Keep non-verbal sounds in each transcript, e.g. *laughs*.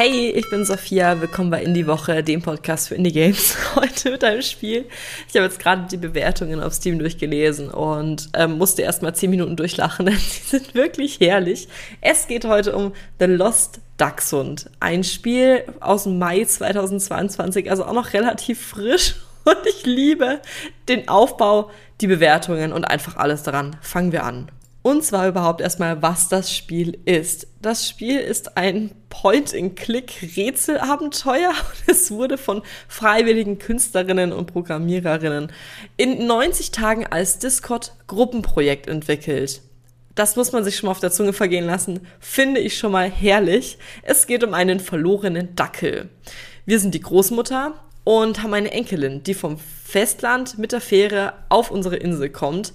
Hey, ich bin Sophia. Willkommen bei Indie Woche, dem Podcast für Indie Games. *laughs* Heute mit einem Spiel. Ich habe jetzt gerade die Bewertungen auf Steam durchgelesen und ähm, musste erst mal zehn Minuten durchlachen, *laughs* denn sie sind wirklich herrlich. Es geht heute um The Lost Dachshund. Ein Spiel aus Mai 2022, also auch noch relativ frisch. *laughs* Und ich liebe den Aufbau, die Bewertungen und einfach alles daran. Fangen wir an. Und zwar überhaupt erstmal, was das Spiel ist. Das Spiel ist ein Point-and-Click-Rätselabenteuer *laughs* und es wurde von freiwilligen Künstlerinnen und Programmiererinnen in 90 Tagen als Discord-Gruppenprojekt entwickelt. Das muss man sich schon mal auf der Zunge vergehen lassen. Finde ich schon mal herrlich. Es geht um einen verlorenen Dackel. Wir sind die Großmutter und haben eine Enkelin, die vom Festland mit der Fähre auf unsere Insel kommt.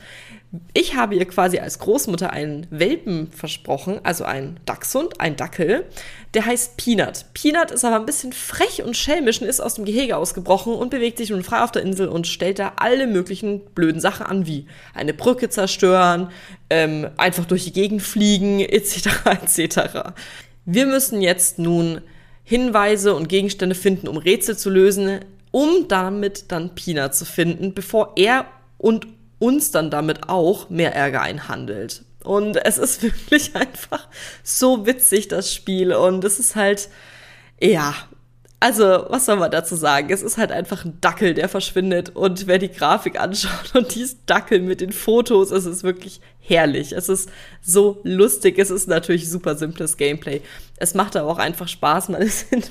Ich habe ihr quasi als Großmutter einen Welpen versprochen, also einen Dachshund, einen Dackel. Der heißt Peanut. Peanut ist aber ein bisschen frech und schelmisch und ist aus dem Gehege ausgebrochen und bewegt sich nun frei auf der Insel und stellt da alle möglichen blöden Sachen an, wie eine Brücke zerstören, ähm, einfach durch die Gegend fliegen, *laughs* etc. etc. Wir müssen jetzt nun Hinweise und Gegenstände finden, um Rätsel zu lösen, um damit dann Peanut zu finden, bevor er und uns dann damit auch mehr Ärger einhandelt. Und es ist *laughs* wirklich einfach so witzig, das Spiel. Und es ist halt, ja, also, was soll man dazu sagen? Es ist halt einfach ein Dackel, der verschwindet. Und wer die Grafik anschaut und dieses Dackel mit den Fotos, es ist wirklich herrlich. Es ist so lustig. Es ist natürlich super simples Gameplay. Es macht aber auch einfach Spaß. Man *laughs* ist in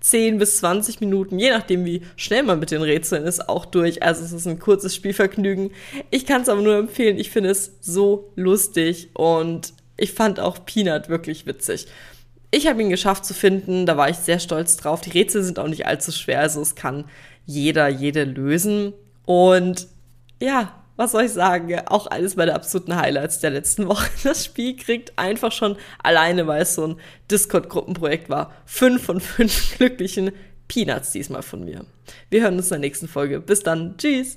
10 bis 20 Minuten, je nachdem, wie schnell man mit den Rätseln ist, auch durch. Also, es ist ein kurzes Spielvergnügen. Ich kann es aber nur empfehlen. Ich finde es so lustig und ich fand auch Peanut wirklich witzig ich habe ihn geschafft zu finden, da war ich sehr stolz drauf. Die Rätsel sind auch nicht allzu schwer, also es kann jeder, jede lösen. Und ja, was soll ich sagen? Auch eines meiner absoluten Highlights der letzten *laughs* Woche. Das Spiel kriegt einfach schon alleine, weil es so ein Discord-Gruppenprojekt war, fünf von fünf *laughs* glücklichen Peanuts diesmal von mir. Wir hören uns in der nächsten Folge. Bis dann. Tschüss.